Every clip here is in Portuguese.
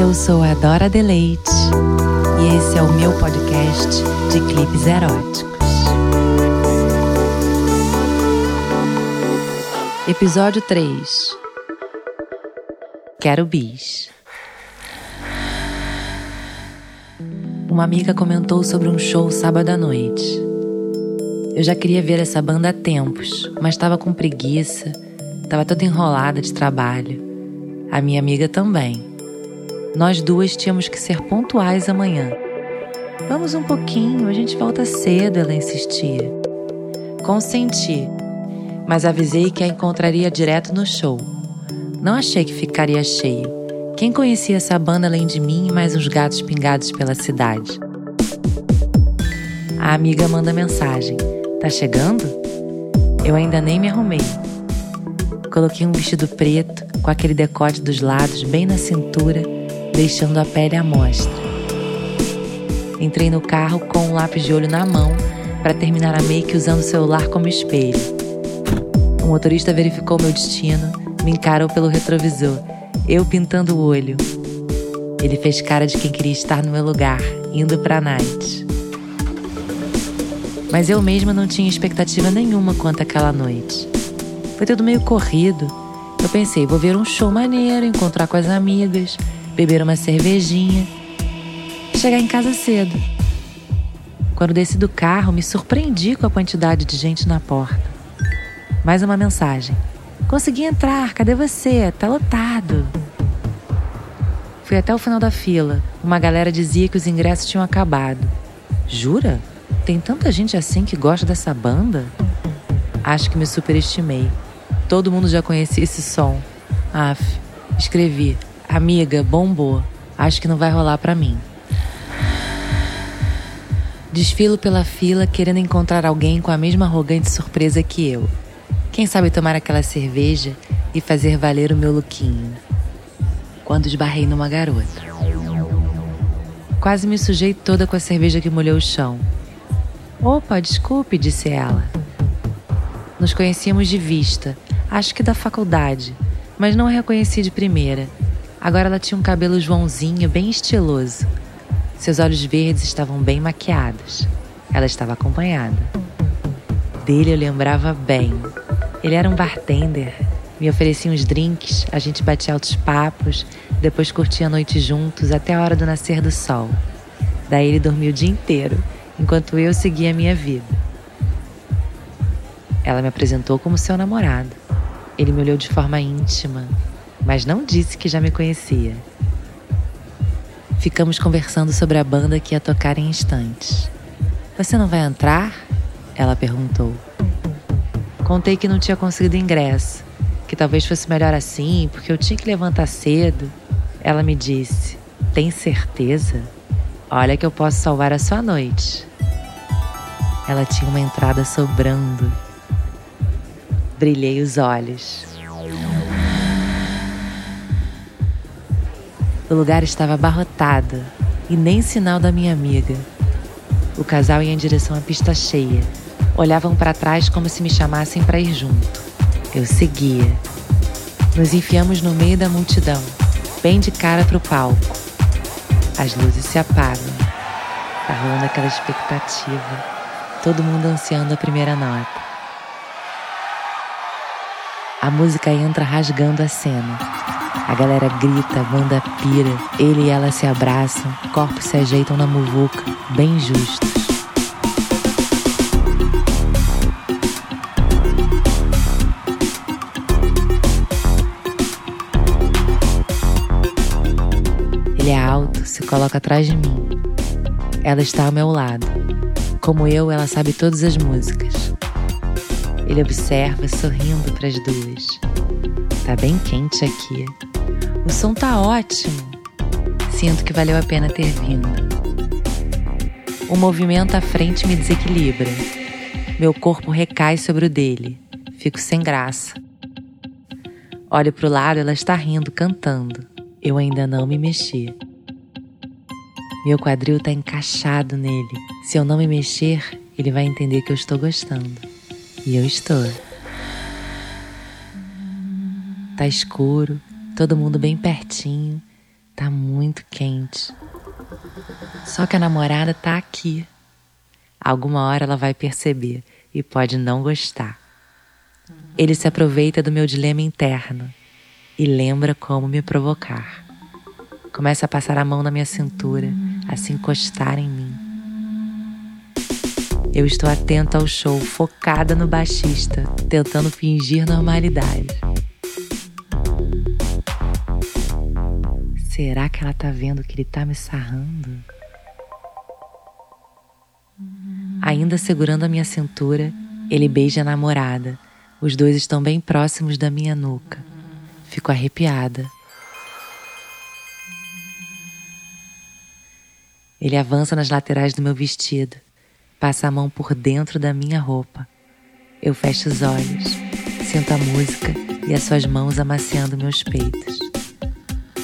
Eu sou a Dora Deleite e esse é o meu podcast de clipes eróticos. Episódio 3 Quero bis. Uma amiga comentou sobre um show sábado à noite. Eu já queria ver essa banda há tempos, mas estava com preguiça, estava toda enrolada de trabalho. A minha amiga também. Nós duas tínhamos que ser pontuais amanhã. Vamos um pouquinho, a gente volta cedo, ela insistia. Consenti, mas avisei que a encontraria direto no show. Não achei que ficaria cheio. Quem conhecia essa banda além de mim e mais uns gatos pingados pela cidade? A amiga manda mensagem: Tá chegando? Eu ainda nem me arrumei. Coloquei um vestido preto, com aquele decote dos lados bem na cintura, deixando a pele à mostra. Entrei no carro com um lápis de olho na mão para terminar a make usando o celular como espelho. O motorista verificou meu destino, me encarou pelo retrovisor, eu pintando o olho. Ele fez cara de quem queria estar no meu lugar, indo para a night. Mas eu mesma não tinha expectativa nenhuma quanto àquela noite. Foi tudo meio corrido. Eu pensei, vou ver um show maneiro, encontrar com as amigas, beber uma cervejinha, chegar em casa cedo. Quando desci do carro, me surpreendi com a quantidade de gente na porta. Mais uma mensagem. Consegui entrar, cadê você? Tá lotado. Fui até o final da fila. Uma galera dizia que os ingressos tinham acabado. Jura? Tem tanta gente assim que gosta dessa banda? Acho que me superestimei. Todo mundo já conhecia esse som. Af, escrevi. Amiga, bombou. Acho que não vai rolar para mim. Desfilo pela fila querendo encontrar alguém com a mesma arrogante surpresa que eu. Quem sabe tomar aquela cerveja e fazer valer o meu lookinho. Quando esbarrei numa garota. Quase me sujei toda com a cerveja que molhou o chão. Opa, desculpe, disse ela. Nos conhecíamos de vista, acho que da faculdade, mas não a reconheci de primeira. Agora ela tinha um cabelo Joãozinho bem estiloso. Seus olhos verdes estavam bem maquiados. Ela estava acompanhada. Dele eu lembrava bem. Ele era um bartender. Me oferecia uns drinks, a gente batia altos papos, depois curtia a noite juntos até a hora do nascer do sol. Daí ele dormia o dia inteiro enquanto eu seguia a minha vida. Ela me apresentou como seu namorado. Ele me olhou de forma íntima, mas não disse que já me conhecia. Ficamos conversando sobre a banda que ia tocar em instantes. Você não vai entrar? Ela perguntou. Contei que não tinha conseguido ingresso, que talvez fosse melhor assim, porque eu tinha que levantar cedo. Ela me disse: Tem certeza? Olha que eu posso salvar a sua noite. Ela tinha uma entrada sobrando. Brilhei os olhos. O lugar estava abarrotado e nem sinal da minha amiga. O casal ia em direção à pista cheia. Olhavam para trás como se me chamassem para ir junto. Eu seguia. Nos enfiamos no meio da multidão, bem de cara para o palco. As luzes se apagam. Tá rolando aquela expectativa todo mundo ansiando a primeira nota. A música entra rasgando a cena. A galera grita, banda pira, ele e ela se abraçam, corpos se ajeitam na muvuca, bem justos. Ele é alto, se coloca atrás de mim. Ela está ao meu lado. Como eu, ela sabe todas as músicas. Ele observa, sorrindo para as duas. Tá bem quente aqui. O som tá ótimo. Sinto que valeu a pena ter vindo. O movimento à frente me desequilibra. Meu corpo recai sobre o dele. Fico sem graça. Olho para o lado, ela está rindo, cantando. Eu ainda não me mexi. Meu quadril está encaixado nele. Se eu não me mexer, ele vai entender que eu estou gostando. E eu estou. Tá escuro, todo mundo bem pertinho. Tá muito quente. Só que a namorada tá aqui. Alguma hora ela vai perceber e pode não gostar. Ele se aproveita do meu dilema interno e lembra como me provocar. Começa a passar a mão na minha cintura, a se encostar em mim. Eu estou atenta ao show, focada no baixista, tentando fingir normalidade. Será que ela tá vendo que ele tá me sarrando? Ainda segurando a minha cintura, ele beija a namorada. Os dois estão bem próximos da minha nuca. Fico arrepiada. Ele avança nas laterais do meu vestido, passa a mão por dentro da minha roupa. Eu fecho os olhos, sinto a música e as suas mãos amaciando meus peitos.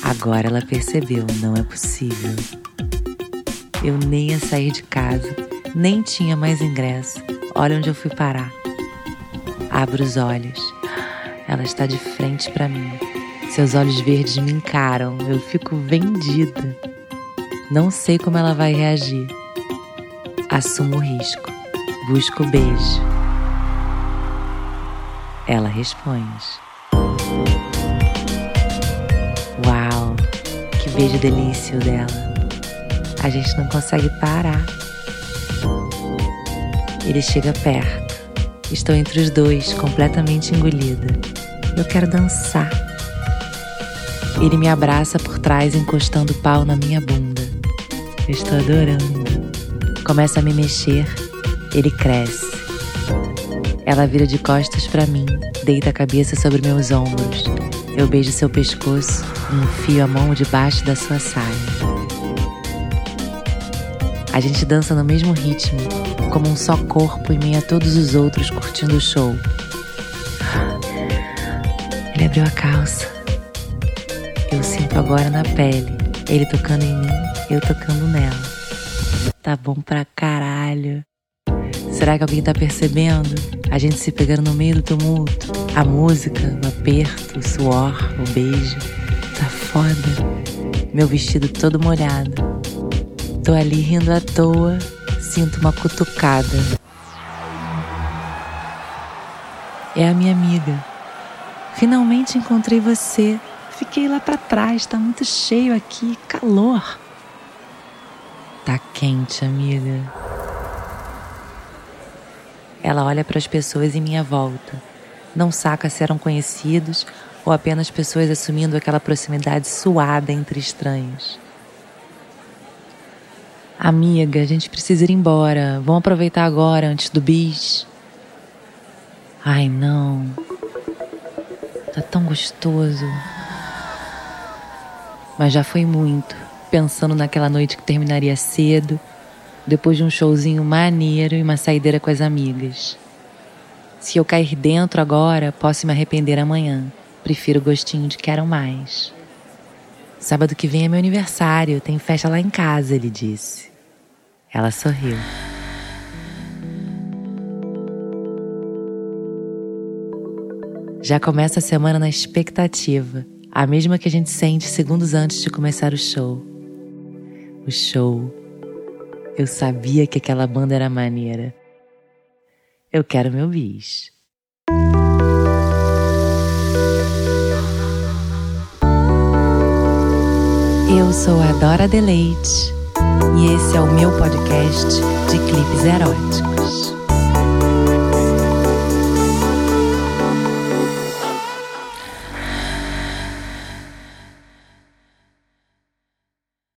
Agora ela percebeu, não é possível. Eu nem ia sair de casa, nem tinha mais ingresso. Olha onde eu fui parar. Abro os olhos. Ela está de frente para mim. Seus olhos verdes me encaram. Eu fico vendida. Não sei como ela vai reagir. Assumo o risco. Busco o beijo. Ela responde. Beijo delícia dela. A gente não consegue parar. Ele chega perto. Estou entre os dois, completamente engolida. Eu quero dançar. Ele me abraça por trás, encostando o pau na minha bunda. Eu estou adorando. Começa a me mexer. Ele cresce. Ela vira de costas para mim, deita a cabeça sobre meus ombros. Eu beijo seu pescoço e enfio a mão debaixo da sua saia. A gente dança no mesmo ritmo, como um só corpo em meio a todos os outros curtindo o show. Ele abriu a calça. Eu sinto agora na pele, ele tocando em mim, eu tocando nela. Tá bom pra caralho. Será que alguém tá percebendo? A gente se pegando no meio do tumulto. A música, aperto, o suor, o beijo. Tá foda. Meu vestido todo molhado. Tô ali rindo à toa, sinto uma cutucada. É a minha amiga. Finalmente encontrei você. Fiquei lá para trás, tá muito cheio aqui, calor. Tá quente, amiga. Ela olha para as pessoas em minha volta. Não saca se eram conhecidos ou apenas pessoas assumindo aquela proximidade suada entre estranhos. Amiga, a gente precisa ir embora. Vamos aproveitar agora, antes do bis. Ai, não. Tá tão gostoso. Mas já foi muito, pensando naquela noite que terminaria cedo, depois de um showzinho maneiro e uma saideira com as amigas. Se eu cair dentro agora, posso me arrepender amanhã. Prefiro o gostinho de quero mais. Sábado que vem é meu aniversário, tem festa lá em casa, ele disse. Ela sorriu. Já começa a semana na expectativa, a mesma que a gente sente segundos antes de começar o show. O show. Eu sabia que aquela banda era maneira. Eu quero meu bis. Eu sou a Dora Deleite e esse é o meu podcast de clipes eróticos.